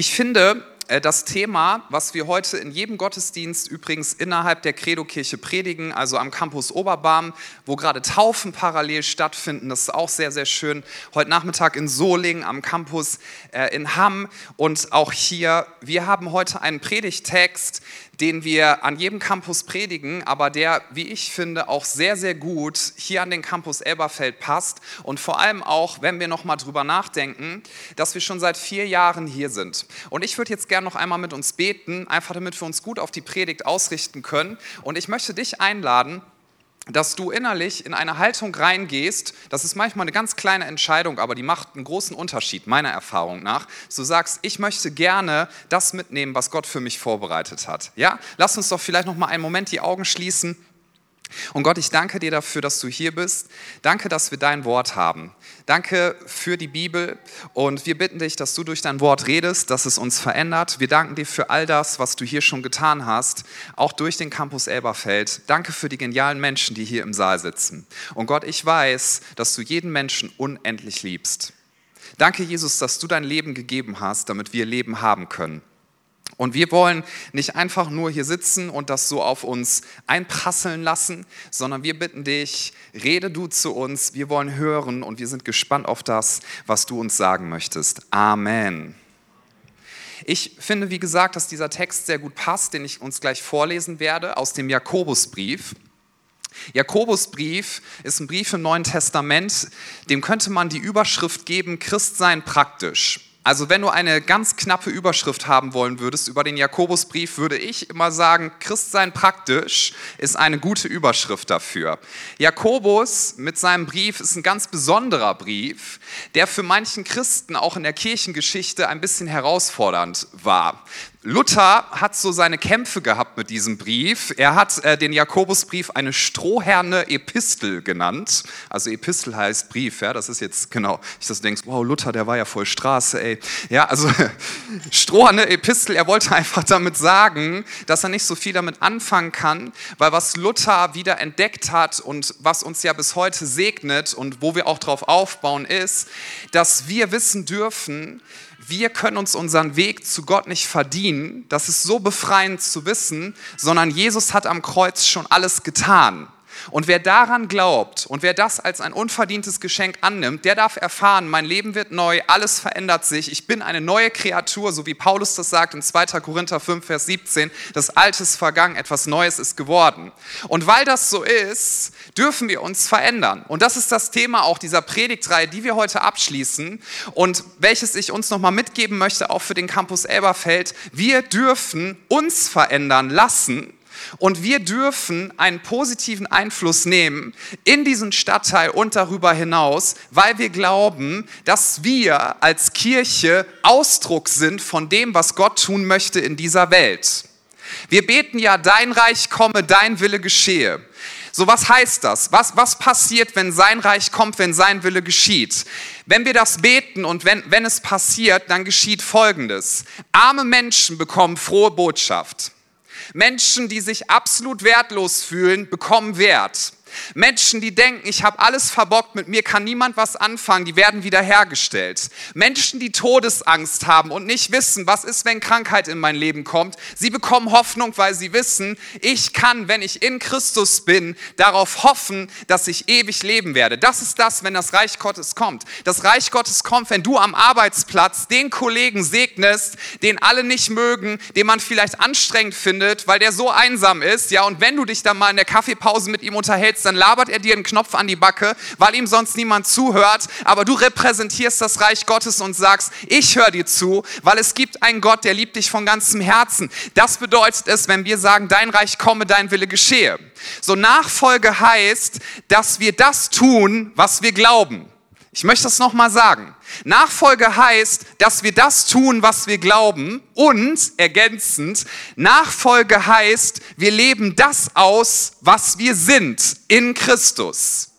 Ich finde, das Thema, was wir heute in jedem Gottesdienst übrigens innerhalb der Credo-Kirche predigen, also am Campus Oberbarm, wo gerade Taufen parallel stattfinden, das ist auch sehr, sehr schön. Heute Nachmittag in Solingen am Campus äh, in Hamm und auch hier. Wir haben heute einen Predigtext, den wir an jedem Campus predigen, aber der, wie ich finde, auch sehr, sehr gut hier an den Campus Elberfeld passt und vor allem auch, wenn wir nochmal drüber nachdenken, dass wir schon seit vier Jahren hier sind. Und ich würde jetzt gerne noch einmal mit uns beten, einfach damit wir uns gut auf die Predigt ausrichten können. Und ich möchte dich einladen, dass du innerlich in eine Haltung reingehst, das ist manchmal eine ganz kleine Entscheidung, aber die macht einen großen Unterschied, meiner Erfahrung nach. Du sagst, ich möchte gerne das mitnehmen, was Gott für mich vorbereitet hat. Ja, lass uns doch vielleicht noch mal einen Moment die Augen schließen. Und Gott, ich danke dir dafür, dass du hier bist. Danke, dass wir dein Wort haben. Danke für die Bibel und wir bitten dich, dass du durch dein Wort redest, dass es uns verändert. Wir danken dir für all das, was du hier schon getan hast, auch durch den Campus Elberfeld. Danke für die genialen Menschen, die hier im Saal sitzen. Und Gott, ich weiß, dass du jeden Menschen unendlich liebst. Danke, Jesus, dass du dein Leben gegeben hast, damit wir Leben haben können. Und wir wollen nicht einfach nur hier sitzen und das so auf uns einprasseln lassen, sondern wir bitten dich, rede du zu uns, wir wollen hören und wir sind gespannt auf das, was du uns sagen möchtest. Amen. Ich finde, wie gesagt, dass dieser Text sehr gut passt, den ich uns gleich vorlesen werde, aus dem Jakobusbrief. Jakobusbrief ist ein Brief im Neuen Testament, dem könnte man die Überschrift geben, Christsein praktisch. Also wenn du eine ganz knappe Überschrift haben wollen würdest über den Jakobusbrief, würde ich immer sagen, Christsein praktisch ist eine gute Überschrift dafür. Jakobus mit seinem Brief ist ein ganz besonderer Brief, der für manchen Christen auch in der Kirchengeschichte ein bisschen herausfordernd war. Luther hat so seine Kämpfe gehabt mit diesem Brief. Er hat äh, den Jakobusbrief eine strohherne Epistel genannt. Also Epistel heißt Brief, ja, das ist jetzt genau, ich das denkst, wow, Luther, der war ja voll Straße, ey. Ja, also strohherne Epistel, er wollte einfach damit sagen, dass er nicht so viel damit anfangen kann, weil was Luther wieder entdeckt hat und was uns ja bis heute segnet und wo wir auch drauf aufbauen, ist, dass wir wissen dürfen, wir können uns unseren Weg zu Gott nicht verdienen. Das ist so befreiend zu wissen, sondern Jesus hat am Kreuz schon alles getan. Und wer daran glaubt und wer das als ein unverdientes Geschenk annimmt, der darf erfahren, mein Leben wird neu, alles verändert sich, ich bin eine neue Kreatur, so wie Paulus das sagt in 2. Korinther 5, Vers 17, das Alte ist vergangen, etwas Neues ist geworden. Und weil das so ist, dürfen wir uns verändern. Und das ist das Thema auch dieser Predigtreihe, die wir heute abschließen und welches ich uns nochmal mitgeben möchte, auch für den Campus Elberfeld. Wir dürfen uns verändern lassen und wir dürfen einen positiven Einfluss nehmen in diesen Stadtteil und darüber hinaus, weil wir glauben, dass wir als Kirche Ausdruck sind von dem, was Gott tun möchte in dieser Welt. Wir beten ja, dein Reich komme, dein Wille geschehe. So, was heißt das? Was, was passiert, wenn sein Reich kommt, wenn sein Wille geschieht? Wenn wir das beten und wenn, wenn es passiert, dann geschieht Folgendes. Arme Menschen bekommen frohe Botschaft. Menschen, die sich absolut wertlos fühlen, bekommen Wert. Menschen, die denken, ich habe alles verbockt, mit mir kann niemand was anfangen, die werden wiederhergestellt. Menschen, die Todesangst haben und nicht wissen, was ist, wenn Krankheit in mein Leben kommt, sie bekommen Hoffnung, weil sie wissen, ich kann, wenn ich in Christus bin, darauf hoffen, dass ich ewig leben werde. Das ist das, wenn das Reich Gottes kommt. Das Reich Gottes kommt, wenn du am Arbeitsplatz den Kollegen segnest, den alle nicht mögen, den man vielleicht anstrengend findet, weil der so einsam ist, ja, und wenn du dich dann mal in der Kaffeepause mit ihm unterhältst, jetzt, dann labert er dir einen Knopf an die Backe, weil ihm sonst niemand zuhört, aber du repräsentierst das Reich Gottes und sagst, ich höre dir zu, weil es gibt einen Gott, der liebt dich von ganzem Herzen. Das bedeutet es, wenn wir sagen, dein Reich komme, dein Wille geschehe. So Nachfolge heißt, dass wir das tun, was wir glauben. Ich möchte das nochmal sagen. Nachfolge heißt, dass wir das tun, was wir glauben und ergänzend, Nachfolge heißt, wir leben das aus, was wir sind in Christus.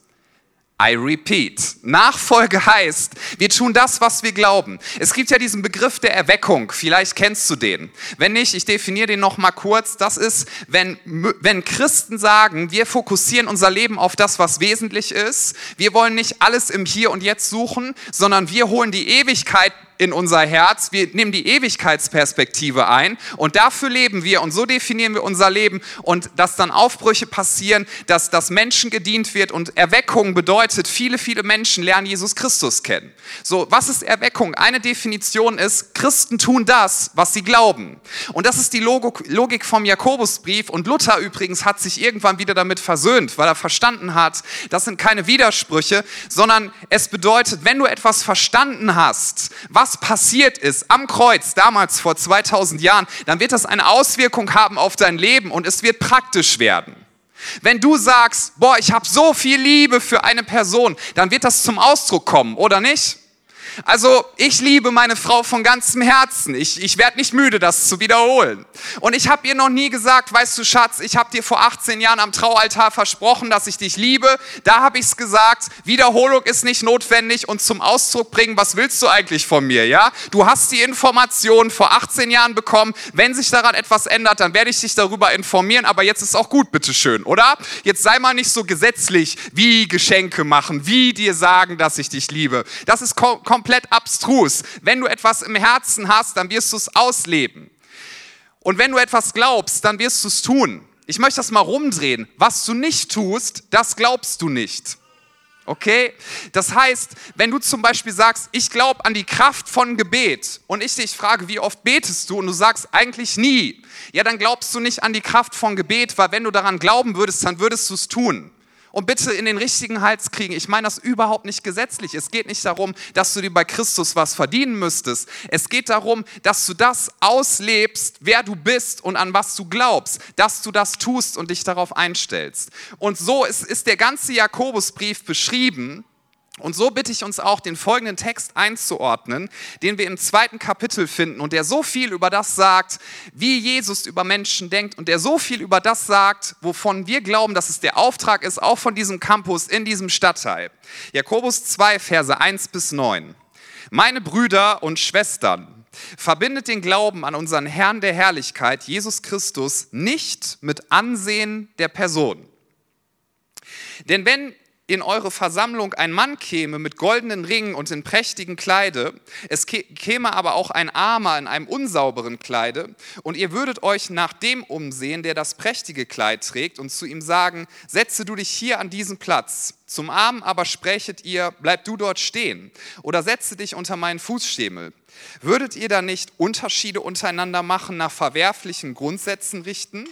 I repeat. Nachfolge heißt, wir tun das, was wir glauben. Es gibt ja diesen Begriff der Erweckung. Vielleicht kennst du den. Wenn nicht, ich definiere den noch mal kurz. Das ist, wenn, wenn Christen sagen, wir fokussieren unser Leben auf das, was wesentlich ist. Wir wollen nicht alles im Hier und Jetzt suchen, sondern wir holen die Ewigkeit in unser Herz, wir nehmen die Ewigkeitsperspektive ein und dafür leben wir und so definieren wir unser Leben und dass dann Aufbrüche passieren, dass das Menschen gedient wird und Erweckung bedeutet, viele, viele Menschen lernen Jesus Christus kennen. So, was ist Erweckung? Eine Definition ist, Christen tun das, was sie glauben. Und das ist die Logik vom Jakobusbrief und Luther übrigens hat sich irgendwann wieder damit versöhnt, weil er verstanden hat, das sind keine Widersprüche, sondern es bedeutet, wenn du etwas verstanden hast, was passiert ist am Kreuz damals vor 2000 Jahren, dann wird das eine Auswirkung haben auf dein Leben und es wird praktisch werden. Wenn du sagst, boah, ich habe so viel Liebe für eine Person, dann wird das zum Ausdruck kommen, oder nicht? Also ich liebe meine Frau von ganzem Herzen. Ich, ich werde nicht müde, das zu wiederholen. Und ich habe ihr noch nie gesagt, weißt du Schatz, ich habe dir vor 18 Jahren am Traualtar versprochen, dass ich dich liebe. Da habe ich es gesagt. Wiederholung ist nicht notwendig und zum Ausdruck bringen, was willst du eigentlich von mir? Ja, du hast die Information vor 18 Jahren bekommen. Wenn sich daran etwas ändert, dann werde ich dich darüber informieren. Aber jetzt ist auch gut, bitteschön, oder? Jetzt sei mal nicht so gesetzlich, wie Geschenke machen, wie dir sagen, dass ich dich liebe. Das ist komplett komplett abstrus. Wenn du etwas im Herzen hast, dann wirst du es ausleben. Und wenn du etwas glaubst, dann wirst du es tun. Ich möchte das mal rumdrehen. Was du nicht tust, das glaubst du nicht. Okay? Das heißt, wenn du zum Beispiel sagst, ich glaube an die Kraft von Gebet und ich dich frage, wie oft betest du und du sagst eigentlich nie, ja, dann glaubst du nicht an die Kraft von Gebet, weil wenn du daran glauben würdest, dann würdest du es tun und bitte in den richtigen Hals kriegen. Ich meine das überhaupt nicht gesetzlich. Es geht nicht darum, dass du dir bei Christus was verdienen müsstest. Es geht darum, dass du das auslebst, wer du bist und an was du glaubst, dass du das tust und dich darauf einstellst. Und so ist, ist der ganze Jakobusbrief beschrieben. Und so bitte ich uns auch, den folgenden Text einzuordnen, den wir im zweiten Kapitel finden und der so viel über das sagt, wie Jesus über Menschen denkt und der so viel über das sagt, wovon wir glauben, dass es der Auftrag ist, auch von diesem Campus in diesem Stadtteil. Jakobus 2, Verse 1 bis 9. Meine Brüder und Schwestern, verbindet den Glauben an unseren Herrn der Herrlichkeit, Jesus Christus, nicht mit Ansehen der Person. Denn wenn in eure Versammlung ein Mann käme mit goldenen Ringen und in prächtigen Kleide, es käme aber auch ein Armer in einem unsauberen Kleide, und ihr würdet euch nach dem umsehen, der das prächtige Kleid trägt, und zu ihm sagen, setze du dich hier an diesen Platz. Zum Armen aber sprächet ihr, bleib du dort stehen, oder setze dich unter meinen Fußschemel. Würdet ihr da nicht Unterschiede untereinander machen, nach verwerflichen Grundsätzen richten?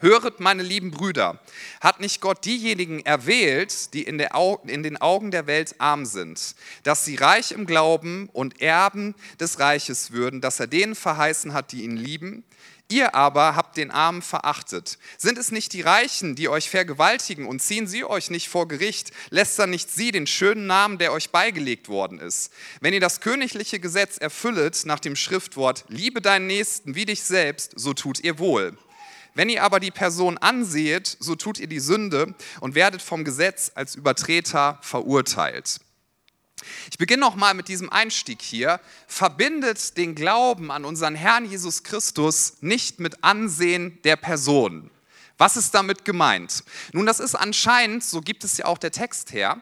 Höret, meine lieben Brüder, hat nicht Gott diejenigen erwählt, die in, in, den Augen der Welt arm sind, dass sie reich im Glauben und Erben des Reiches würden, dass er denen verheißen hat, die ihn lieben? Ihr aber habt den Armen verachtet. Sind es nicht die Reichen, die euch vergewaltigen und ziehen sie euch nicht vor Gericht? Lästern nicht sie den schönen Namen, der euch beigelegt worden ist? Wenn ihr das königliche Gesetz erfüllet nach dem Schriftwort, liebe deinen Nächsten wie dich selbst, so tut ihr wohl. Wenn ihr aber die Person anseht, so tut ihr die Sünde und werdet vom Gesetz als Übertreter verurteilt. Ich beginne nochmal mit diesem Einstieg hier. Verbindet den Glauben an unseren Herrn Jesus Christus nicht mit Ansehen der Person. Was ist damit gemeint? Nun, das ist anscheinend, so gibt es ja auch der Text her,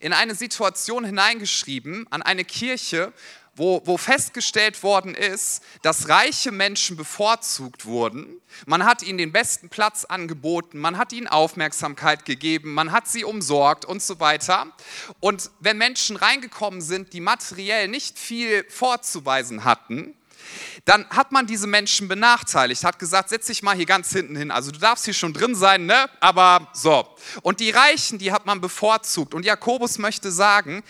in eine Situation hineingeschrieben, an eine Kirche, wo, wo festgestellt worden ist, dass reiche Menschen bevorzugt wurden. Man hat ihnen den besten Platz angeboten, man hat ihnen Aufmerksamkeit gegeben, man hat sie umsorgt und so weiter. Und wenn Menschen reingekommen sind, die materiell nicht viel vorzuweisen hatten, dann hat man diese Menschen benachteiligt, hat gesagt, setz dich mal hier ganz hinten hin. Also du darfst hier schon drin sein, ne? Aber so. Und die Reichen, die hat man bevorzugt. Und Jakobus möchte sagen,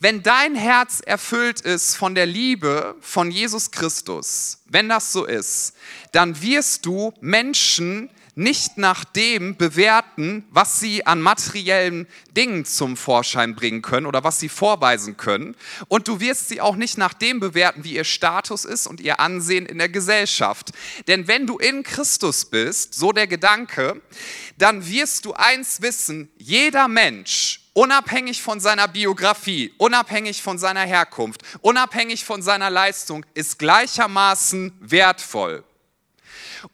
wenn dein Herz erfüllt ist von der Liebe von Jesus Christus, wenn das so ist, dann wirst du Menschen nicht nach dem bewerten, was sie an materiellen Dingen zum Vorschein bringen können oder was sie vorweisen können. Und du wirst sie auch nicht nach dem bewerten, wie ihr Status ist und ihr Ansehen in der Gesellschaft. Denn wenn du in Christus bist, so der Gedanke, dann wirst du eins wissen, jeder Mensch, unabhängig von seiner Biografie, unabhängig von seiner Herkunft, unabhängig von seiner Leistung, ist gleichermaßen wertvoll.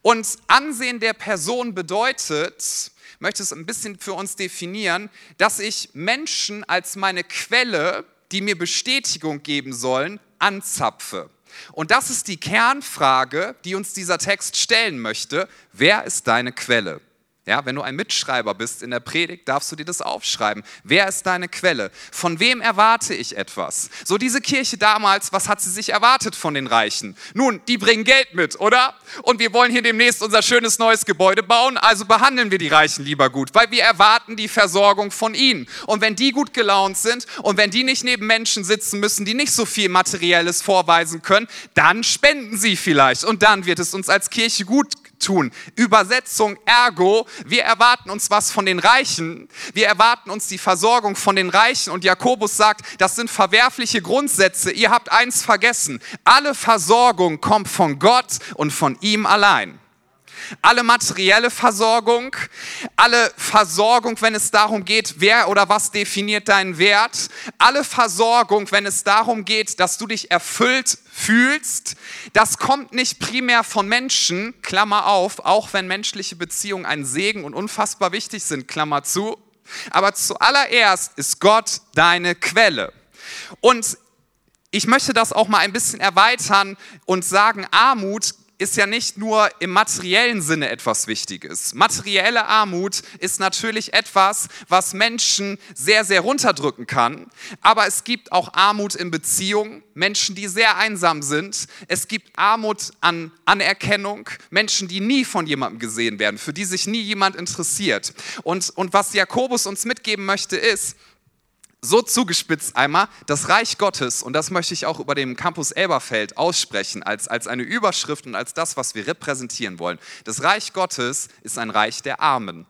Und Ansehen der Person bedeutet, möchte es ein bisschen für uns definieren, dass ich Menschen als meine Quelle, die mir Bestätigung geben sollen, anzapfe. Und das ist die Kernfrage, die uns dieser Text stellen möchte. Wer ist deine Quelle? Ja, wenn du ein Mitschreiber bist in der Predigt, darfst du dir das aufschreiben. Wer ist deine Quelle? Von wem erwarte ich etwas? So diese Kirche damals, was hat sie sich erwartet von den Reichen? Nun, die bringen Geld mit, oder? Und wir wollen hier demnächst unser schönes neues Gebäude bauen, also behandeln wir die Reichen lieber gut, weil wir erwarten die Versorgung von ihnen. Und wenn die gut gelaunt sind und wenn die nicht neben Menschen sitzen müssen, die nicht so viel Materielles vorweisen können, dann spenden sie vielleicht und dann wird es uns als Kirche gut tun. Übersetzung ergo, wir erwarten uns was von den Reichen. Wir erwarten uns die Versorgung von den Reichen. Und Jakobus sagt, das sind verwerfliche Grundsätze. Ihr habt eins vergessen. Alle Versorgung kommt von Gott und von ihm allein alle materielle Versorgung, alle Versorgung, wenn es darum geht, wer oder was definiert deinen Wert, alle Versorgung, wenn es darum geht, dass du dich erfüllt fühlst, das kommt nicht primär von Menschen, Klammer auf, auch wenn menschliche Beziehungen ein Segen und unfassbar wichtig sind, Klammer zu, aber zuallererst ist Gott deine Quelle. Und ich möchte das auch mal ein bisschen erweitern und sagen, Armut ist ja nicht nur im materiellen Sinne etwas Wichtiges. Materielle Armut ist natürlich etwas, was Menschen sehr, sehr runterdrücken kann. Aber es gibt auch Armut in Beziehungen, Menschen, die sehr einsam sind. Es gibt Armut an Anerkennung, Menschen, die nie von jemandem gesehen werden, für die sich nie jemand interessiert. Und, und was Jakobus uns mitgeben möchte, ist, so zugespitzt einmal, das Reich Gottes, und das möchte ich auch über dem Campus Elberfeld aussprechen, als, als eine Überschrift und als das, was wir repräsentieren wollen. Das Reich Gottes ist ein Reich der Armen.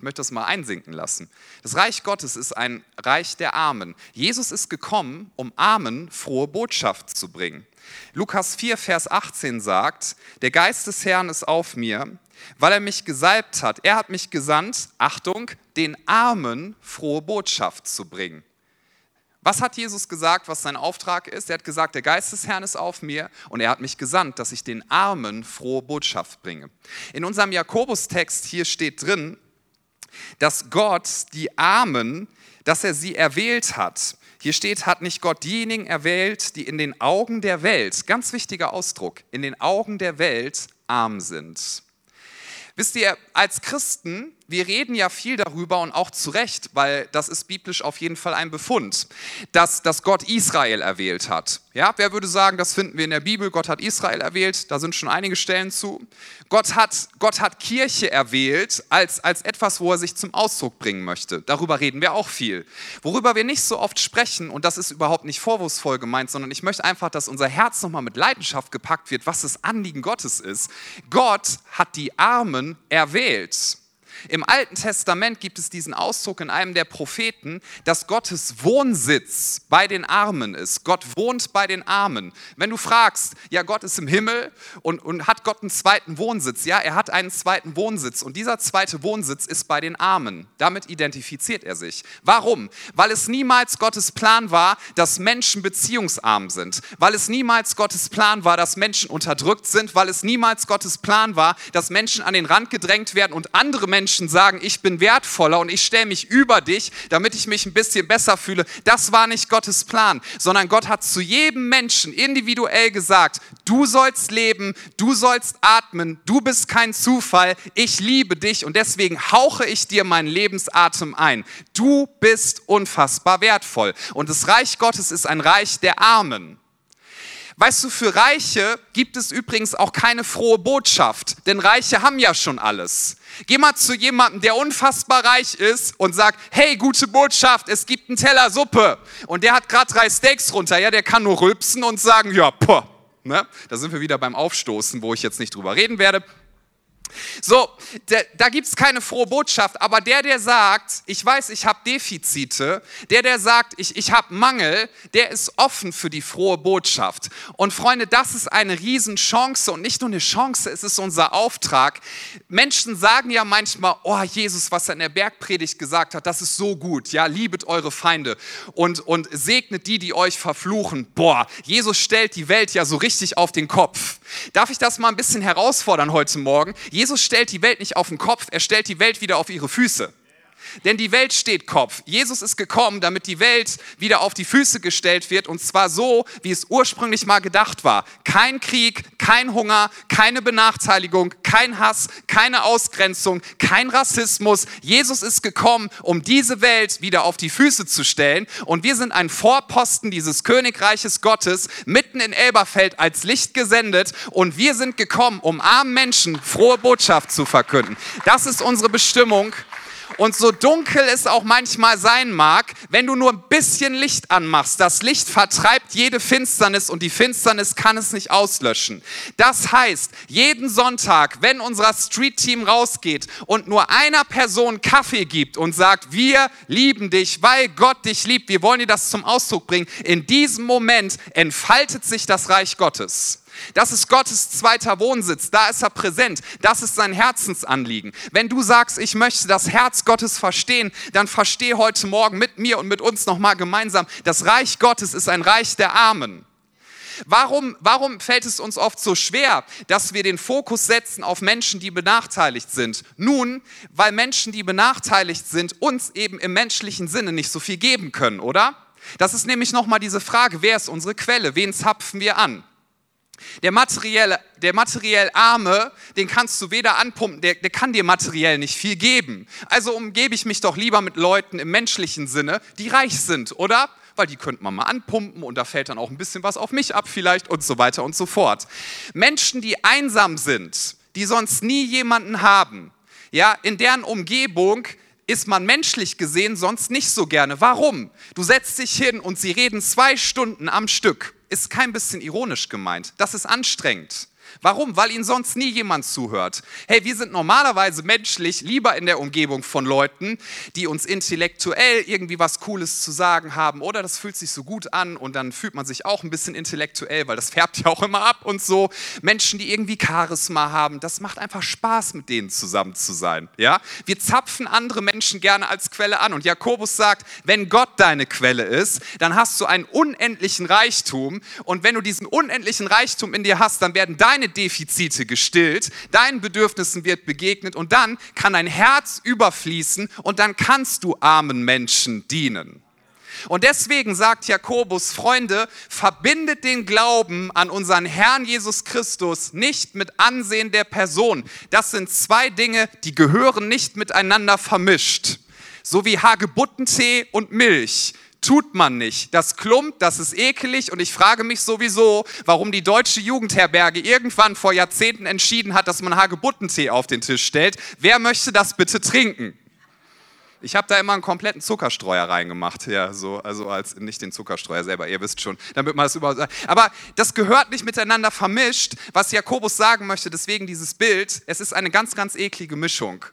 Ich möchte das mal einsinken lassen. Das Reich Gottes ist ein Reich der Armen. Jesus ist gekommen, um Armen frohe Botschaft zu bringen. Lukas 4, Vers 18 sagt, der Geist des Herrn ist auf mir, weil er mich gesalbt hat. Er hat mich gesandt, Achtung, den Armen frohe Botschaft zu bringen. Was hat Jesus gesagt, was sein Auftrag ist? Er hat gesagt, der Geist des Herrn ist auf mir und er hat mich gesandt, dass ich den Armen frohe Botschaft bringe. In unserem Jakobus-Text hier steht drin, dass Gott die Armen, dass er sie erwählt hat. Hier steht, hat nicht Gott diejenigen erwählt, die in den Augen der Welt, ganz wichtiger Ausdruck, in den Augen der Welt arm sind. Wisst ihr, als Christen wir reden ja viel darüber und auch zu Recht, weil das ist biblisch auf jeden Fall ein Befund, dass, dass Gott Israel erwählt hat. Ja, wer würde sagen, das finden wir in der Bibel, Gott hat Israel erwählt, da sind schon einige Stellen zu. Gott hat, Gott hat Kirche erwählt als, als etwas, wo er sich zum Ausdruck bringen möchte. Darüber reden wir auch viel. Worüber wir nicht so oft sprechen, und das ist überhaupt nicht vorwurfsvoll gemeint, sondern ich möchte einfach, dass unser Herz nochmal mit Leidenschaft gepackt wird, was das Anliegen Gottes ist. Gott hat die Armen erwählt. Im Alten Testament gibt es diesen Ausdruck in einem der Propheten, dass Gottes Wohnsitz bei den Armen ist. Gott wohnt bei den Armen. Wenn du fragst, ja, Gott ist im Himmel und, und hat Gott einen zweiten Wohnsitz, ja, er hat einen zweiten Wohnsitz und dieser zweite Wohnsitz ist bei den Armen. Damit identifiziert er sich. Warum? Weil es niemals Gottes Plan war, dass Menschen beziehungsarm sind. Weil es niemals Gottes Plan war, dass Menschen unterdrückt sind. Weil es niemals Gottes Plan war, dass Menschen an den Rand gedrängt werden und andere Menschen Menschen sagen, ich bin wertvoller und ich stelle mich über dich, damit ich mich ein bisschen besser fühle. Das war nicht Gottes Plan, sondern Gott hat zu jedem Menschen individuell gesagt, du sollst leben, du sollst atmen, du bist kein Zufall, ich liebe dich und deswegen hauche ich dir meinen Lebensatem ein. Du bist unfassbar wertvoll. Und das Reich Gottes ist ein Reich der Armen. Weißt du, für Reiche gibt es übrigens auch keine frohe Botschaft, denn Reiche haben ja schon alles. Geh mal zu jemandem, der unfassbar reich ist und sag, hey, gute Botschaft, es gibt einen Teller Suppe. Und der hat gerade drei Steaks runter, ja, der kann nur rülpsen und sagen, ja, poh. Ne? Da sind wir wieder beim Aufstoßen, wo ich jetzt nicht drüber reden werde. So, der, da gibt es keine frohe Botschaft, aber der, der sagt, ich weiß, ich habe Defizite, der, der sagt, ich, ich habe Mangel, der ist offen für die frohe Botschaft. Und Freunde, das ist eine Riesenchance und nicht nur eine Chance, es ist unser Auftrag. Menschen sagen ja manchmal, oh Jesus, was er in der Bergpredigt gesagt hat, das ist so gut, ja, liebet eure Feinde und, und segnet die, die euch verfluchen. Boah, Jesus stellt die Welt ja so richtig auf den Kopf. Darf ich das mal ein bisschen herausfordern heute Morgen? Jesus stellt die Welt nicht auf den Kopf, er stellt die Welt wieder auf ihre Füße. Denn die Welt steht Kopf. Jesus ist gekommen, damit die Welt wieder auf die Füße gestellt wird und zwar so, wie es ursprünglich mal gedacht war. Kein Krieg, kein Hunger, keine Benachteiligung, kein Hass, keine Ausgrenzung, kein Rassismus. Jesus ist gekommen, um diese Welt wieder auf die Füße zu stellen und wir sind ein Vorposten dieses Königreiches Gottes mitten in Elberfeld als Licht gesendet und wir sind gekommen, um armen Menschen frohe Botschaft zu verkünden. Das ist unsere Bestimmung. Und so dunkel es auch manchmal sein mag, wenn du nur ein bisschen Licht anmachst, das Licht vertreibt jede Finsternis und die Finsternis kann es nicht auslöschen. Das heißt, jeden Sonntag, wenn unser Street-Team rausgeht und nur einer Person Kaffee gibt und sagt, wir lieben dich, weil Gott dich liebt, wir wollen dir das zum Ausdruck bringen, in diesem Moment entfaltet sich das Reich Gottes. Das ist Gottes zweiter Wohnsitz, da ist er präsent, das ist sein Herzensanliegen. Wenn du sagst, ich möchte das Herz Gottes verstehen, dann verstehe heute Morgen mit mir und mit uns nochmal gemeinsam, das Reich Gottes ist ein Reich der Armen. Warum, warum fällt es uns oft so schwer, dass wir den Fokus setzen auf Menschen, die benachteiligt sind? Nun, weil Menschen, die benachteiligt sind, uns eben im menschlichen Sinne nicht so viel geben können, oder? Das ist nämlich nochmal diese Frage, wer ist unsere Quelle? Wen zapfen wir an? Der materiell, der materiell Arme, den kannst du weder anpumpen, der, der kann dir materiell nicht viel geben. Also umgebe ich mich doch lieber mit Leuten im menschlichen Sinne, die reich sind, oder? Weil die könnte man mal anpumpen und da fällt dann auch ein bisschen was auf mich ab vielleicht und so weiter und so fort. Menschen, die einsam sind, die sonst nie jemanden haben, ja, in deren Umgebung ist man menschlich gesehen sonst nicht so gerne. Warum? Du setzt dich hin und sie reden zwei Stunden am Stück ist kein bisschen ironisch gemeint. Das ist anstrengend. Warum? Weil ihnen sonst nie jemand zuhört. Hey, wir sind normalerweise menschlich lieber in der Umgebung von Leuten, die uns intellektuell irgendwie was Cooles zu sagen haben oder das fühlt sich so gut an und dann fühlt man sich auch ein bisschen intellektuell, weil das färbt ja auch immer ab und so. Menschen, die irgendwie Charisma haben, das macht einfach Spaß, mit denen zusammen zu sein. Ja? Wir zapfen andere Menschen gerne als Quelle an und Jakobus sagt, wenn Gott deine Quelle ist, dann hast du einen unendlichen Reichtum und wenn du diesen unendlichen Reichtum in dir hast, dann werden deine deine Defizite gestillt, deinen Bedürfnissen wird begegnet und dann kann dein Herz überfließen und dann kannst du armen Menschen dienen. Und deswegen sagt Jakobus, Freunde, verbindet den Glauben an unseren Herrn Jesus Christus nicht mit Ansehen der Person. Das sind zwei Dinge, die gehören nicht miteinander vermischt. So wie Hagebuttentee und Milch tut man nicht. Das klumpt, das ist ekelig und ich frage mich sowieso, warum die deutsche Jugendherberge irgendwann vor Jahrzehnten entschieden hat, dass man Hagebuttentee auf den Tisch stellt. Wer möchte das bitte trinken? Ich habe da immer einen kompletten Zuckerstreuer reingemacht, ja, so, also als nicht den Zuckerstreuer selber, ihr wisst schon, damit man das überhaupt. Aber das gehört nicht miteinander vermischt, was Jakobus sagen möchte, deswegen dieses Bild, es ist eine ganz, ganz eklige Mischung.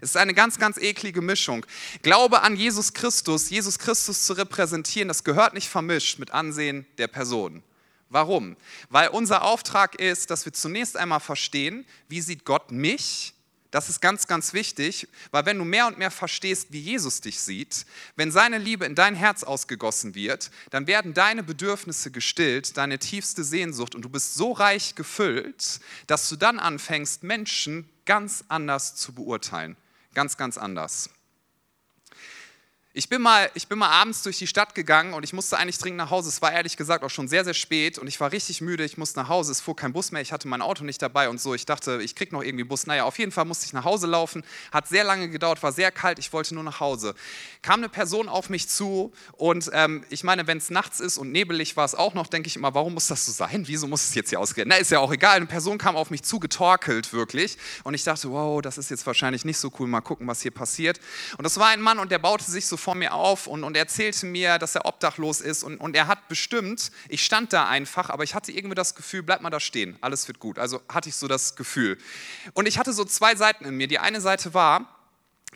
Es ist eine ganz, ganz eklige Mischung. Glaube an Jesus Christus, Jesus Christus zu repräsentieren, das gehört nicht vermischt mit Ansehen der Person. Warum? Weil unser Auftrag ist, dass wir zunächst einmal verstehen, wie sieht Gott mich? Das ist ganz, ganz wichtig, weil wenn du mehr und mehr verstehst, wie Jesus dich sieht, wenn seine Liebe in dein Herz ausgegossen wird, dann werden deine Bedürfnisse gestillt, deine tiefste Sehnsucht und du bist so reich gefüllt, dass du dann anfängst, Menschen ganz anders zu beurteilen ganz, ganz anders. Ich bin, mal, ich bin mal abends durch die Stadt gegangen und ich musste eigentlich dringend nach Hause. Es war ehrlich gesagt auch schon sehr, sehr spät und ich war richtig müde. Ich musste nach Hause. Es fuhr kein Bus mehr. Ich hatte mein Auto nicht dabei und so. Ich dachte, ich krieg noch irgendwie Bus. Naja, auf jeden Fall musste ich nach Hause laufen. Hat sehr lange gedauert, war sehr kalt. Ich wollte nur nach Hause. Kam eine Person auf mich zu und ähm, ich meine, wenn es nachts ist und nebelig war es auch noch, denke ich immer, warum muss das so sein? Wieso muss es jetzt hier ausgehen? Na, ist ja auch egal. Eine Person kam auf mich zu, getorkelt wirklich. Und ich dachte, wow, das ist jetzt wahrscheinlich nicht so cool. Mal gucken, was hier passiert. Und das war ein Mann und der baute sich so vor mir auf und, und erzählte mir, dass er obdachlos ist und, und er hat bestimmt, ich stand da einfach, aber ich hatte irgendwie das Gefühl, bleib mal da stehen, alles wird gut. Also hatte ich so das Gefühl. Und ich hatte so zwei Seiten in mir. Die eine Seite war,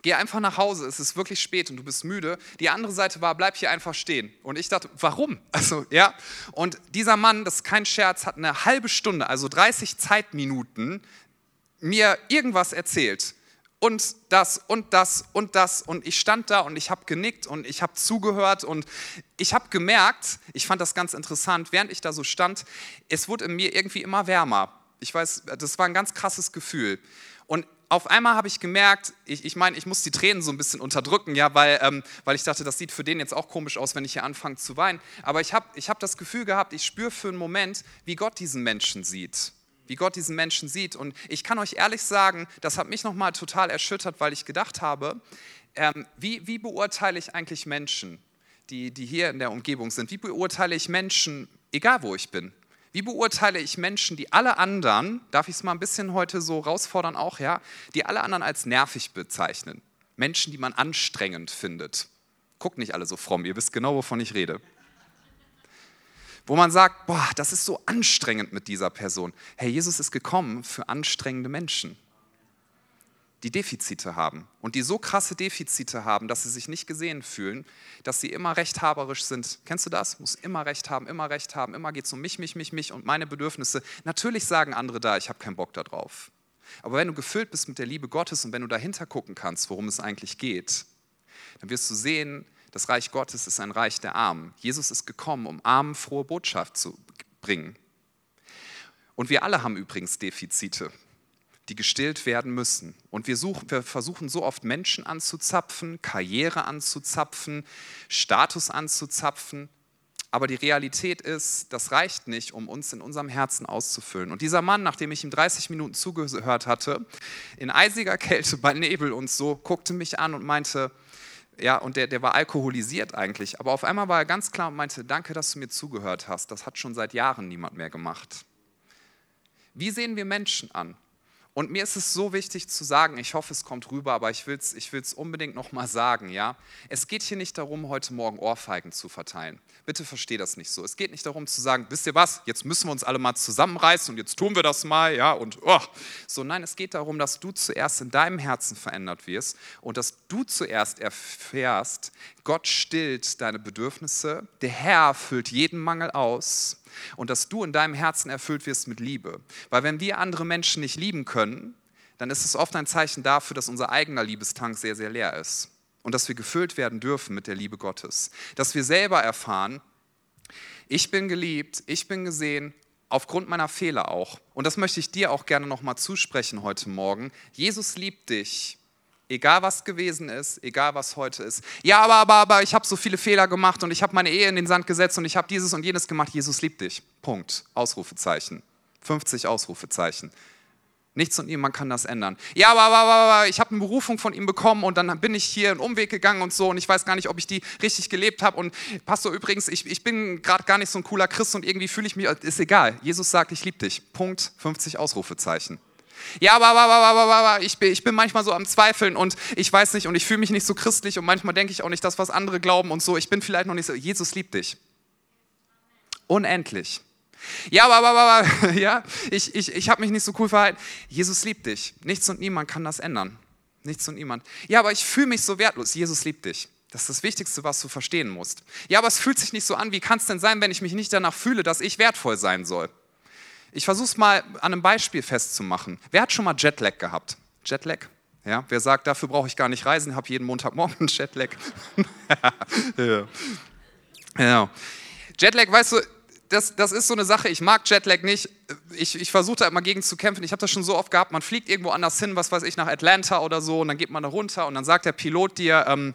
geh einfach nach Hause, es ist wirklich spät und du bist müde. Die andere Seite war, bleib hier einfach stehen. Und ich dachte, warum? Also, ja. Und dieser Mann, das ist kein Scherz, hat eine halbe Stunde, also 30 Zeitminuten, mir irgendwas erzählt und das und das und das und ich stand da und ich habe genickt und ich habe zugehört und ich habe gemerkt, ich fand das ganz interessant, während ich da so stand, es wurde in mir irgendwie immer wärmer. Ich weiß, das war ein ganz krasses Gefühl. Und auf einmal habe ich gemerkt, ich, ich meine, ich muss die Tränen so ein bisschen unterdrücken, ja, weil, ähm, weil ich dachte, das sieht für den jetzt auch komisch aus, wenn ich hier anfange zu weinen. Aber ich habe ich hab das Gefühl gehabt, ich spüre für einen Moment, wie Gott diesen Menschen sieht. Wie Gott diesen Menschen sieht. Und ich kann euch ehrlich sagen, das hat mich nochmal total erschüttert, weil ich gedacht habe, ähm, wie, wie beurteile ich eigentlich Menschen, die, die hier in der Umgebung sind? Wie beurteile ich Menschen, egal wo ich bin? Wie beurteile ich Menschen, die alle anderen, darf ich es mal ein bisschen heute so herausfordern auch, ja, die alle anderen als nervig bezeichnen? Menschen, die man anstrengend findet. Guckt nicht alle so fromm, ihr wisst genau, wovon ich rede. Wo man sagt, boah, das ist so anstrengend mit dieser Person. Herr Jesus ist gekommen für anstrengende Menschen die Defizite haben und die so krasse Defizite haben, dass sie sich nicht gesehen fühlen, dass sie immer rechthaberisch sind. Kennst du das? Muss immer recht haben, immer recht haben, immer geht es um mich, mich, mich, mich und meine Bedürfnisse. Natürlich sagen andere da, ich habe keinen Bock darauf. Aber wenn du gefüllt bist mit der Liebe Gottes und wenn du dahinter gucken kannst, worum es eigentlich geht, dann wirst du sehen, das Reich Gottes ist ein Reich der Armen. Jesus ist gekommen, um Armen frohe Botschaft zu bringen. Und wir alle haben übrigens Defizite die gestillt werden müssen. Und wir, suchen, wir versuchen so oft Menschen anzuzapfen, Karriere anzuzapfen, Status anzuzapfen. Aber die Realität ist, das reicht nicht, um uns in unserem Herzen auszufüllen. Und dieser Mann, nachdem ich ihm 30 Minuten zugehört hatte, in eisiger Kälte bei Nebel und so, guckte mich an und meinte, ja, und der, der war alkoholisiert eigentlich. Aber auf einmal war er ganz klar und meinte, danke, dass du mir zugehört hast. Das hat schon seit Jahren niemand mehr gemacht. Wie sehen wir Menschen an? Und mir ist es so wichtig zu sagen, ich hoffe, es kommt rüber, aber ich will es ich will's unbedingt nochmal sagen. Ja? Es geht hier nicht darum, heute Morgen Ohrfeigen zu verteilen. Bitte versteh das nicht so. Es geht nicht darum zu sagen, wisst ihr was, jetzt müssen wir uns alle mal zusammenreißen und jetzt tun wir das mal. ja und oh. So, nein, es geht darum, dass du zuerst in deinem Herzen verändert wirst und dass du zuerst erfährst, Gott stillt deine Bedürfnisse, der Herr füllt jeden Mangel aus und dass du in deinem Herzen erfüllt wirst mit Liebe. Weil wenn wir andere Menschen nicht lieben können, dann ist es oft ein Zeichen dafür, dass unser eigener Liebestank sehr, sehr leer ist. Und dass wir gefüllt werden dürfen mit der Liebe Gottes. Dass wir selber erfahren, ich bin geliebt, ich bin gesehen, aufgrund meiner Fehler auch. Und das möchte ich dir auch gerne nochmal zusprechen heute Morgen. Jesus liebt dich Egal was gewesen ist, egal was heute ist. Ja, aber, aber, aber ich habe so viele Fehler gemacht und ich habe meine Ehe in den Sand gesetzt und ich habe dieses und jenes gemacht. Jesus liebt dich. Punkt. Ausrufezeichen. 50 Ausrufezeichen. Nichts und niemand kann das ändern. Ja, aber, aber, aber ich habe eine Berufung von ihm bekommen und dann bin ich hier einen Umweg gegangen und so und ich weiß gar nicht, ob ich die richtig gelebt habe. Und Pastor, übrigens, ich, ich bin gerade gar nicht so ein cooler Christ und irgendwie fühle ich mich, ist egal. Jesus sagt, ich liebe dich. Punkt. 50 Ausrufezeichen. Ja, aber, aber, aber, aber, aber ich, bin, ich bin manchmal so am Zweifeln und ich weiß nicht und ich fühle mich nicht so christlich und manchmal denke ich auch nicht das, was andere glauben und so. Ich bin vielleicht noch nicht so. Jesus liebt dich. Unendlich. Ja, aber, aber, aber, ja, ich, ich, ich habe mich nicht so cool verhalten. Jesus liebt dich. Nichts und niemand kann das ändern. Nichts und niemand. Ja, aber ich fühle mich so wertlos. Jesus liebt dich. Das ist das Wichtigste, was du verstehen musst. Ja, aber es fühlt sich nicht so an. Wie kann es denn sein, wenn ich mich nicht danach fühle, dass ich wertvoll sein soll? Ich versuche es mal an einem Beispiel festzumachen. Wer hat schon mal Jetlag gehabt? Jetlag? Ja, wer sagt, dafür brauche ich gar nicht reisen, habe jeden Montagmorgen Jetlag. ja. ja. Jetlag, weißt du, das, das ist so eine Sache, ich mag Jetlag nicht. Ich, ich versuche da immer gegen zu kämpfen. Ich habe das schon so oft gehabt, man fliegt irgendwo anders hin, was weiß ich, nach Atlanta oder so, und dann geht man da runter und dann sagt der Pilot dir, ähm,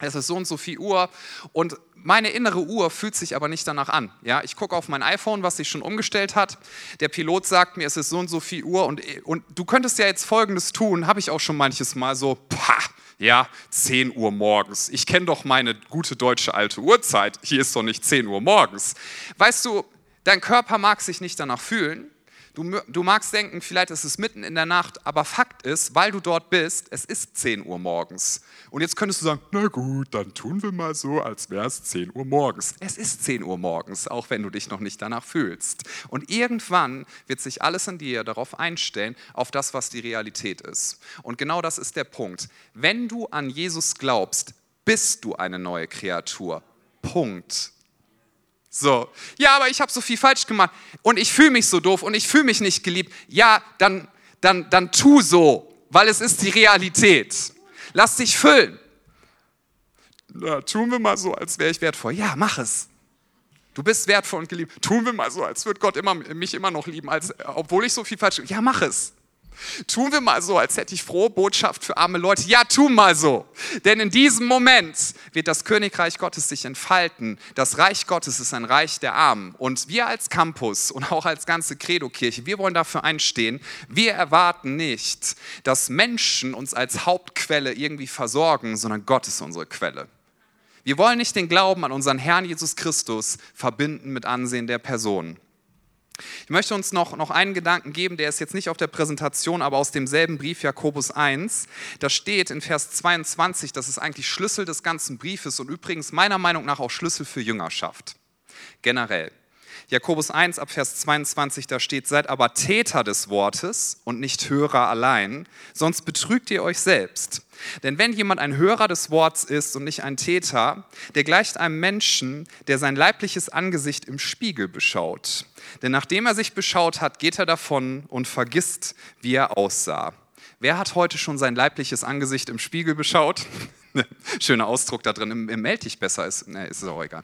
es ist so und so viel Uhr und meine innere Uhr fühlt sich aber nicht danach an. Ja, ich gucke auf mein iPhone, was sich schon umgestellt hat. Der Pilot sagt mir, es ist so und so viel Uhr und, und du könntest ja jetzt Folgendes tun, habe ich auch schon manches Mal so, pah, ja, 10 Uhr morgens. Ich kenne doch meine gute deutsche alte Uhrzeit. Hier ist doch nicht 10 Uhr morgens. Weißt du, dein Körper mag sich nicht danach fühlen, Du, du magst denken, vielleicht ist es mitten in der Nacht, aber Fakt ist, weil du dort bist, es ist 10 Uhr morgens. Und jetzt könntest du sagen, na gut, dann tun wir mal so, als wäre es 10 Uhr morgens. Es ist 10 Uhr morgens, auch wenn du dich noch nicht danach fühlst. Und irgendwann wird sich alles in dir darauf einstellen, auf das, was die Realität ist. Und genau das ist der Punkt. Wenn du an Jesus glaubst, bist du eine neue Kreatur. Punkt. So, ja, aber ich habe so viel falsch gemacht und ich fühle mich so doof und ich fühle mich nicht geliebt. Ja, dann, dann, dann tu so, weil es ist die Realität. Lass dich füllen. Na, tun wir mal so, als wäre ich wertvoll. Ja, mach es. Du bist wertvoll und geliebt. Tun wir mal so, als würde Gott immer, mich immer noch lieben, als, obwohl ich so viel falsch. Ja, mach es. Tun wir mal so, als hätte ich frohe Botschaft für arme Leute. Ja, tu mal so. Denn in diesem Moment wird das Königreich Gottes sich entfalten. Das Reich Gottes ist ein Reich der Armen. Und wir als Campus und auch als ganze Credo-Kirche, wir wollen dafür einstehen. Wir erwarten nicht, dass Menschen uns als Hauptquelle irgendwie versorgen, sondern Gott ist unsere Quelle. Wir wollen nicht den Glauben an unseren Herrn Jesus Christus verbinden mit Ansehen der Person. Ich möchte uns noch, noch einen Gedanken geben, der ist jetzt nicht auf der Präsentation, aber aus demselben Brief Jakobus 1. Da steht in Vers 22, das ist eigentlich Schlüssel des ganzen Briefes und übrigens meiner Meinung nach auch Schlüssel für Jüngerschaft. Generell. Jakobus 1 ab Vers 22, da steht, seid aber Täter des Wortes und nicht Hörer allein, sonst betrügt ihr euch selbst. Denn wenn jemand ein Hörer des Worts ist und nicht ein Täter, der gleicht einem Menschen, der sein leibliches Angesicht im Spiegel beschaut. Denn nachdem er sich beschaut hat, geht er davon und vergisst, wie er aussah. Wer hat heute schon sein leibliches Angesicht im Spiegel beschaut? Schöner Ausdruck da drin, im, im Meld dich besser ist, ne, ist es auch egal.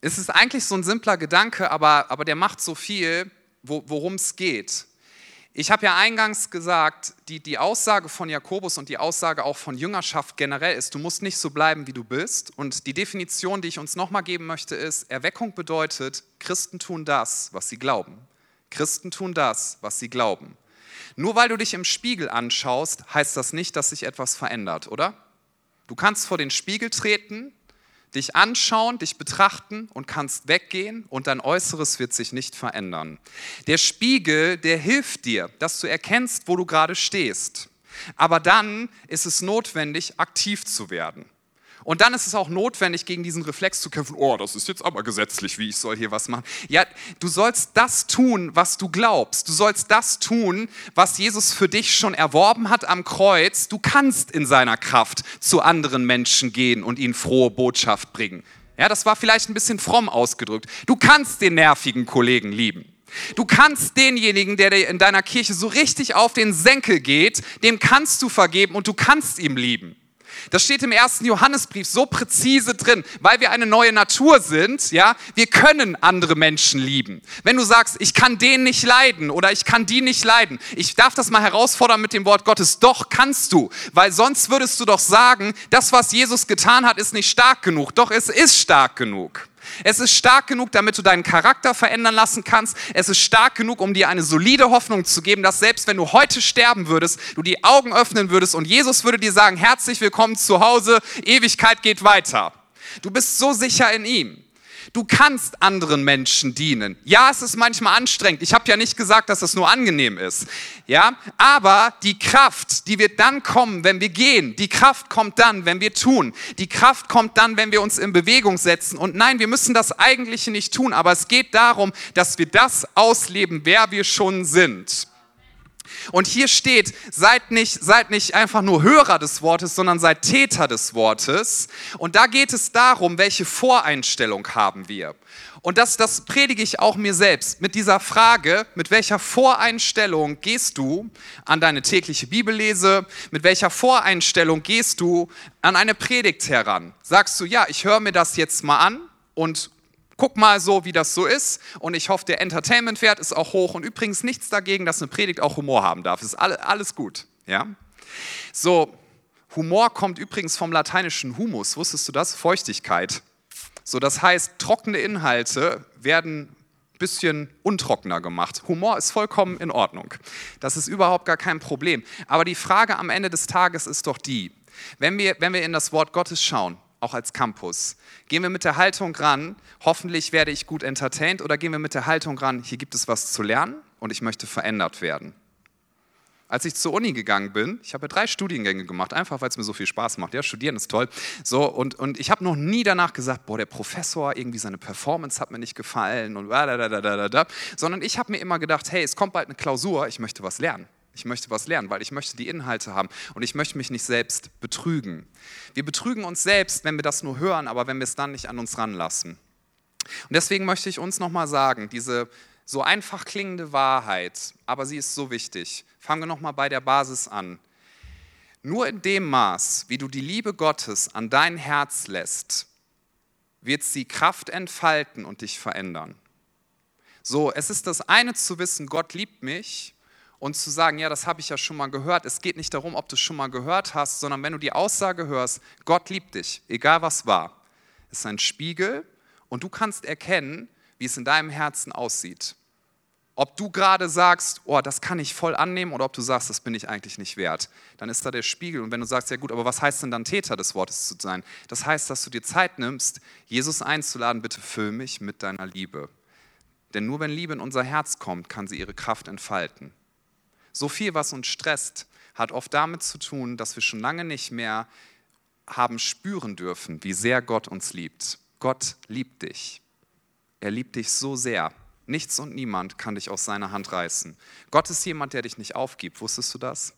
Es ist eigentlich so ein simpler Gedanke, aber, aber der macht so viel, wo, worum es geht. Ich habe ja eingangs gesagt, die, die Aussage von Jakobus und die Aussage auch von Jüngerschaft generell ist, du musst nicht so bleiben, wie du bist. Und die Definition, die ich uns nochmal geben möchte, ist, Erweckung bedeutet, Christen tun das, was sie glauben. Christen tun das, was sie glauben. Nur weil du dich im Spiegel anschaust, heißt das nicht, dass sich etwas verändert, oder? Du kannst vor den Spiegel treten dich anschauen, dich betrachten und kannst weggehen und dein Äußeres wird sich nicht verändern. Der Spiegel, der hilft dir, dass du erkennst, wo du gerade stehst. Aber dann ist es notwendig, aktiv zu werden. Und dann ist es auch notwendig, gegen diesen Reflex zu kämpfen, oh, das ist jetzt aber gesetzlich, wie ich soll hier was machen. Ja, du sollst das tun, was du glaubst. Du sollst das tun, was Jesus für dich schon erworben hat am Kreuz. Du kannst in seiner Kraft zu anderen Menschen gehen und ihnen frohe Botschaft bringen. Ja, das war vielleicht ein bisschen fromm ausgedrückt. Du kannst den nervigen Kollegen lieben. Du kannst denjenigen, der in deiner Kirche so richtig auf den Senkel geht, dem kannst du vergeben und du kannst ihm lieben. Das steht im ersten Johannesbrief so präzise drin, weil wir eine neue Natur sind, ja, wir können andere Menschen lieben. Wenn du sagst, ich kann den nicht leiden oder ich kann die nicht leiden, ich darf das mal herausfordern mit dem Wort Gottes, doch kannst du, weil sonst würdest du doch sagen, das, was Jesus getan hat, ist nicht stark genug, doch es ist stark genug. Es ist stark genug, damit du deinen Charakter verändern lassen kannst. Es ist stark genug, um dir eine solide Hoffnung zu geben, dass selbst wenn du heute sterben würdest, du die Augen öffnen würdest und Jesus würde dir sagen, herzlich willkommen zu Hause, Ewigkeit geht weiter. Du bist so sicher in ihm. Du kannst anderen Menschen dienen. Ja, es ist manchmal anstrengend. Ich habe ja nicht gesagt, dass es nur angenehm ist. Ja, aber die Kraft, die wird dann kommen, wenn wir gehen. Die Kraft kommt dann, wenn wir tun. Die Kraft kommt dann, wenn wir uns in Bewegung setzen. Und nein, wir müssen das Eigentliche nicht tun, aber es geht darum, dass wir das ausleben, wer wir schon sind. Und hier steht, seid nicht, seid nicht einfach nur Hörer des Wortes, sondern seid Täter des Wortes. Und da geht es darum, welche Voreinstellung haben wir. Und das, das predige ich auch mir selbst mit dieser Frage, mit welcher Voreinstellung gehst du an deine tägliche Bibellese, mit welcher Voreinstellung gehst du an eine Predigt heran. Sagst du, ja, ich höre mir das jetzt mal an und guck mal so, wie das so ist. Und ich hoffe, der Entertainment-Wert ist auch hoch. Und übrigens nichts dagegen, dass eine Predigt auch Humor haben darf. Ist alles gut. Ja? So, Humor kommt übrigens vom lateinischen Humus. Wusstest du das? Feuchtigkeit. So, das heißt, trockene Inhalte werden ein bisschen untrockener gemacht. Humor ist vollkommen in Ordnung. Das ist überhaupt gar kein Problem. Aber die Frage am Ende des Tages ist doch die, wenn wir, wenn wir in das Wort Gottes schauen, auch als Campus? Gehen wir mit der Haltung ran, hoffentlich werde ich gut entertained, oder gehen wir mit der Haltung ran, hier gibt es was zu lernen und ich möchte verändert werden? Als ich zur Uni gegangen bin, ich habe drei Studiengänge gemacht, einfach weil es mir so viel Spaß macht. Ja, studieren ist toll. So, und, und ich habe noch nie danach gesagt, boah, der Professor, irgendwie seine Performance hat mir nicht gefallen und da, da, da, da, da, sondern ich habe mir immer gedacht, hey, es kommt bald eine Klausur, ich möchte was lernen. Ich möchte was lernen, weil ich möchte die Inhalte haben und ich möchte mich nicht selbst betrügen. Wir betrügen uns selbst, wenn wir das nur hören, aber wenn wir es dann nicht an uns ranlassen. Und deswegen möchte ich uns nochmal sagen, diese so einfach klingende Wahrheit, aber sie ist so wichtig. Fangen wir nochmal bei der Basis an. Nur in dem Maß, wie du die Liebe Gottes an dein Herz lässt, wird sie Kraft entfalten und dich verändern. So, es ist das eine zu wissen, Gott liebt mich und zu sagen, ja, das habe ich ja schon mal gehört. Es geht nicht darum, ob du es schon mal gehört hast, sondern wenn du die Aussage hörst, Gott liebt dich, egal was war, ist ein Spiegel und du kannst erkennen, wie es in deinem Herzen aussieht. Ob du gerade sagst, oh, das kann ich voll annehmen, oder ob du sagst, das bin ich eigentlich nicht wert, dann ist da der Spiegel. Und wenn du sagst, ja gut, aber was heißt denn dann Täter des Wortes zu sein? Das heißt, dass du dir Zeit nimmst, Jesus einzuladen, bitte füll mich mit deiner Liebe. Denn nur wenn Liebe in unser Herz kommt, kann sie ihre Kraft entfalten. So viel, was uns stresst, hat oft damit zu tun, dass wir schon lange nicht mehr haben spüren dürfen, wie sehr Gott uns liebt. Gott liebt dich. Er liebt dich so sehr. Nichts und niemand kann dich aus seiner Hand reißen. Gott ist jemand, der dich nicht aufgibt. Wusstest du das?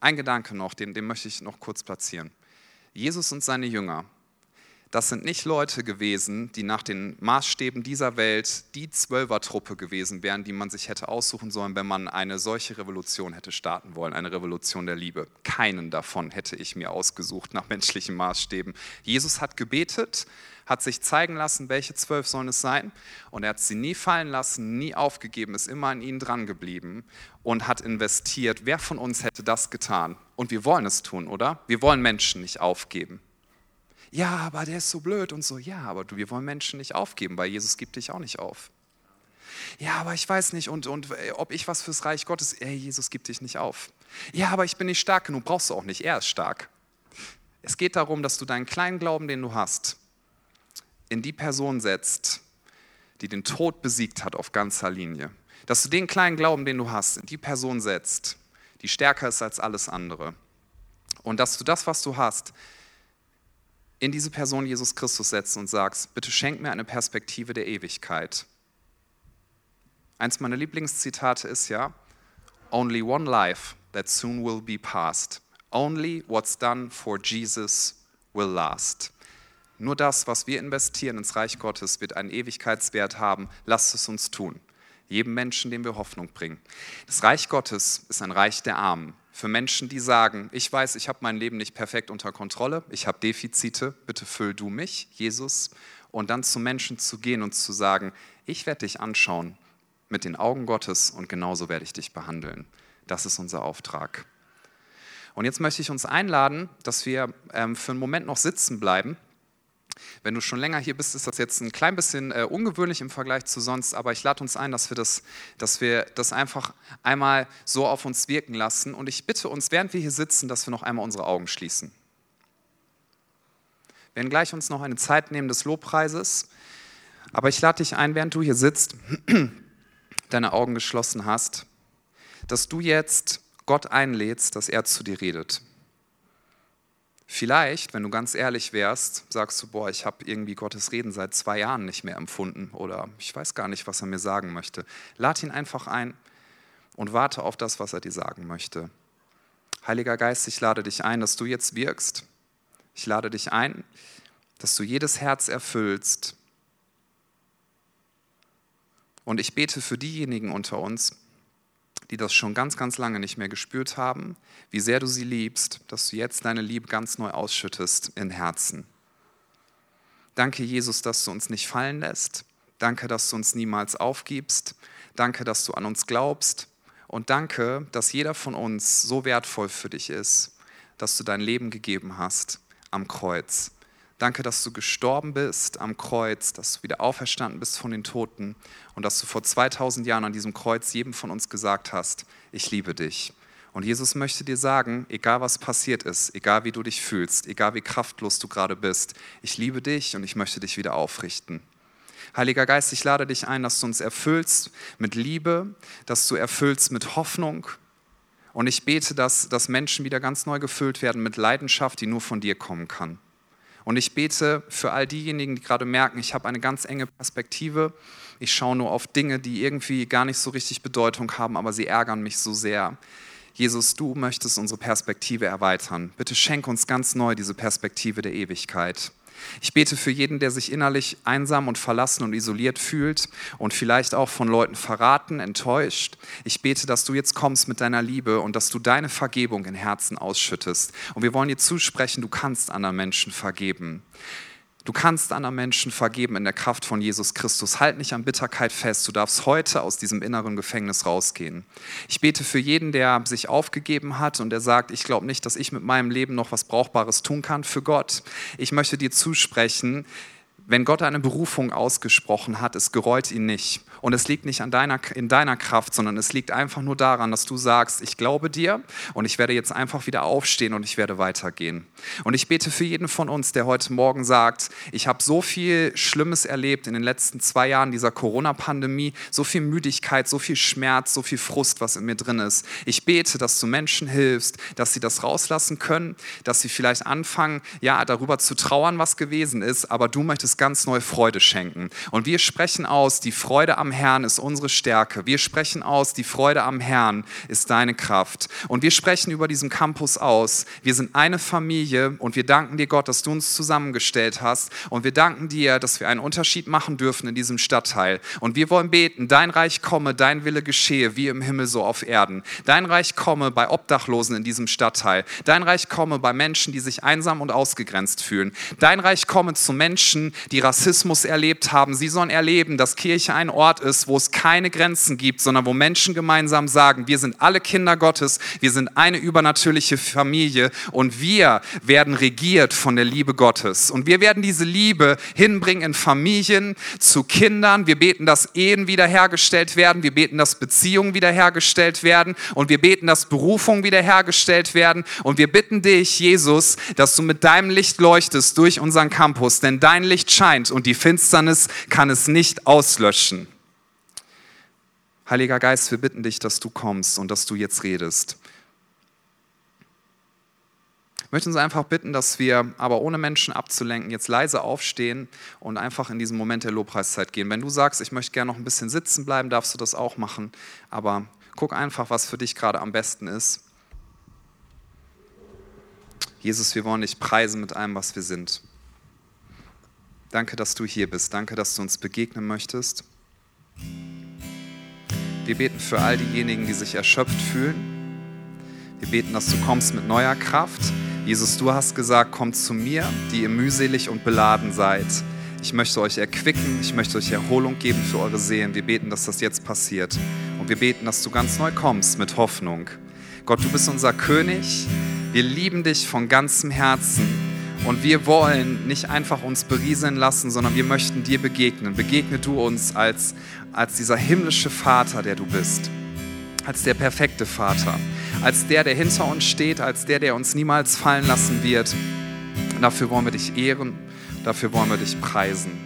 Ein Gedanke noch, den, den möchte ich noch kurz platzieren. Jesus und seine Jünger, das sind nicht Leute gewesen, die nach den Maßstäben dieser Welt die Zwölfertruppe gewesen wären, die man sich hätte aussuchen sollen, wenn man eine solche Revolution hätte starten wollen, eine Revolution der Liebe. Keinen davon hätte ich mir ausgesucht nach menschlichen Maßstäben. Jesus hat gebetet, hat sich zeigen lassen, welche zwölf sollen es sein. Und er hat sie nie fallen lassen, nie aufgegeben, ist immer an ihnen dran geblieben und hat investiert. Wer von uns hätte das getan? Und wir wollen es tun, oder? Wir wollen Menschen nicht aufgeben. Ja, aber der ist so blöd und so. Ja, aber wir wollen Menschen nicht aufgeben, weil Jesus gibt dich auch nicht auf. Ja, aber ich weiß nicht, und, und äh, ob ich was fürs Reich Gottes, ey, Jesus gibt dich nicht auf. Ja, aber ich bin nicht stark genug, brauchst du auch nicht, er ist stark. Es geht darum, dass du deinen kleinen Glauben, den du hast, in die Person setzt, die den Tod besiegt hat auf ganzer Linie. Dass du den kleinen Glauben, den du hast, in die Person setzt, die stärker ist als alles andere. Und dass du das, was du hast, in diese Person Jesus Christus setzt und sagst, bitte schenk mir eine Perspektive der Ewigkeit. Eins meiner Lieblingszitate ist ja, Only one life that soon will be past. Only what's done for Jesus will last. Nur das, was wir investieren ins Reich Gottes, wird einen Ewigkeitswert haben. Lasst es uns tun. Jedem Menschen, dem wir Hoffnung bringen. Das Reich Gottes ist ein Reich der Armen. Für Menschen, die sagen, ich weiß, ich habe mein Leben nicht perfekt unter Kontrolle, ich habe Defizite, bitte füll du mich, Jesus. Und dann zu Menschen zu gehen und zu sagen, ich werde dich anschauen mit den Augen Gottes und genauso werde ich dich behandeln. Das ist unser Auftrag. Und jetzt möchte ich uns einladen, dass wir ähm, für einen Moment noch sitzen bleiben. Wenn du schon länger hier bist, ist das jetzt ein klein bisschen äh, ungewöhnlich im Vergleich zu sonst, aber ich lade uns ein, dass wir, das, dass wir das einfach einmal so auf uns wirken lassen. Und ich bitte uns, während wir hier sitzen, dass wir noch einmal unsere Augen schließen. Wir werden gleich uns noch eine Zeit nehmen des Lobpreises, aber ich lade dich ein, während du hier sitzt, deine Augen geschlossen hast, dass du jetzt Gott einlädst, dass er zu dir redet. Vielleicht, wenn du ganz ehrlich wärst, sagst du, boah, ich habe irgendwie Gottes Reden seit zwei Jahren nicht mehr empfunden oder ich weiß gar nicht, was er mir sagen möchte. Lad ihn einfach ein und warte auf das, was er dir sagen möchte. Heiliger Geist, ich lade dich ein, dass du jetzt wirkst. Ich lade dich ein, dass du jedes Herz erfüllst. Und ich bete für diejenigen unter uns, die das schon ganz, ganz lange nicht mehr gespürt haben, wie sehr du sie liebst, dass du jetzt deine Liebe ganz neu ausschüttest in Herzen. Danke, Jesus, dass du uns nicht fallen lässt. Danke, dass du uns niemals aufgibst. Danke, dass du an uns glaubst. Und danke, dass jeder von uns so wertvoll für dich ist, dass du dein Leben gegeben hast am Kreuz. Danke, dass du gestorben bist am Kreuz, dass du wieder auferstanden bist von den Toten und dass du vor 2000 Jahren an diesem Kreuz jedem von uns gesagt hast, ich liebe dich. Und Jesus möchte dir sagen, egal was passiert ist, egal wie du dich fühlst, egal wie kraftlos du gerade bist, ich liebe dich und ich möchte dich wieder aufrichten. Heiliger Geist, ich lade dich ein, dass du uns erfüllst mit Liebe, dass du erfüllst mit Hoffnung. Und ich bete, dass, dass Menschen wieder ganz neu gefüllt werden mit Leidenschaft, die nur von dir kommen kann. Und ich bete für all diejenigen, die gerade merken, ich habe eine ganz enge Perspektive. Ich schaue nur auf Dinge, die irgendwie gar nicht so richtig Bedeutung haben, aber sie ärgern mich so sehr. Jesus, du möchtest unsere Perspektive erweitern. Bitte schenk uns ganz neu diese Perspektive der Ewigkeit. Ich bete für jeden, der sich innerlich einsam und verlassen und isoliert fühlt und vielleicht auch von Leuten verraten, enttäuscht. Ich bete, dass du jetzt kommst mit deiner Liebe und dass du deine Vergebung in Herzen ausschüttest. Und wir wollen dir zusprechen, du kannst anderen Menschen vergeben. Du kannst anderen Menschen vergeben in der Kraft von Jesus Christus. Halt nicht an Bitterkeit fest. Du darfst heute aus diesem inneren Gefängnis rausgehen. Ich bete für jeden, der sich aufgegeben hat und der sagt, ich glaube nicht, dass ich mit meinem Leben noch was Brauchbares tun kann für Gott. Ich möchte dir zusprechen, wenn Gott eine Berufung ausgesprochen hat, es gereut ihn nicht. Und es liegt nicht an deiner, in deiner Kraft, sondern es liegt einfach nur daran, dass du sagst, ich glaube dir und ich werde jetzt einfach wieder aufstehen und ich werde weitergehen. Und ich bete für jeden von uns, der heute Morgen sagt, ich habe so viel Schlimmes erlebt in den letzten zwei Jahren dieser Corona-Pandemie, so viel Müdigkeit, so viel Schmerz, so viel Frust, was in mir drin ist. Ich bete, dass du Menschen hilfst, dass sie das rauslassen können, dass sie vielleicht anfangen, ja, darüber zu trauern, was gewesen ist, aber du möchtest ganz neue Freude schenken. Und wir sprechen aus, die Freude am Herrn ist unsere Stärke. Wir sprechen aus, die Freude am Herrn ist deine Kraft. Und wir sprechen über diesem Campus aus. Wir sind eine Familie und wir danken dir, Gott, dass du uns zusammengestellt hast. Und wir danken dir, dass wir einen Unterschied machen dürfen in diesem Stadtteil. Und wir wollen beten, dein Reich komme, dein Wille geschehe, wie im Himmel so auf Erden. Dein Reich komme bei Obdachlosen in diesem Stadtteil. Dein Reich komme bei Menschen, die sich einsam und ausgegrenzt fühlen. Dein Reich komme zu Menschen, die Rassismus erlebt haben. Sie sollen erleben, dass Kirche ein Ort ist, wo es keine Grenzen gibt, sondern wo Menschen gemeinsam sagen, wir sind alle Kinder Gottes, wir sind eine übernatürliche Familie und wir werden regiert von der Liebe Gottes. Und wir werden diese Liebe hinbringen in Familien, zu Kindern. Wir beten, dass Ehen wiederhergestellt werden. Wir beten, dass Beziehungen wiederhergestellt werden. Und wir beten, dass Berufungen wiederhergestellt werden. Und wir bitten dich, Jesus, dass du mit deinem Licht leuchtest durch unseren Campus, denn dein Licht scheint und die Finsternis kann es nicht auslöschen. Heiliger Geist, wir bitten dich, dass du kommst und dass du jetzt redest. Ich möchte uns einfach bitten, dass wir, aber ohne Menschen abzulenken, jetzt leise aufstehen und einfach in diesen Moment der Lobpreiszeit gehen. Wenn du sagst, ich möchte gerne noch ein bisschen sitzen bleiben, darfst du das auch machen. Aber guck einfach, was für dich gerade am besten ist. Jesus, wir wollen dich preisen mit allem, was wir sind. Danke, dass du hier bist. Danke, dass du uns begegnen möchtest. Wir beten für all diejenigen, die sich erschöpft fühlen. Wir beten, dass du kommst mit neuer Kraft. Jesus, du hast gesagt, kommt zu mir, die ihr mühselig und beladen seid. Ich möchte euch erquicken, ich möchte euch Erholung geben für eure Seelen. Wir beten, dass das jetzt passiert. Und wir beten, dass du ganz neu kommst mit Hoffnung. Gott, du bist unser König. Wir lieben dich von ganzem Herzen. Und wir wollen nicht einfach uns berieseln lassen, sondern wir möchten dir begegnen. Begegne du uns als, als dieser himmlische Vater, der du bist. Als der perfekte Vater. Als der, der hinter uns steht. Als der, der uns niemals fallen lassen wird. Dafür wollen wir dich ehren. Dafür wollen wir dich preisen.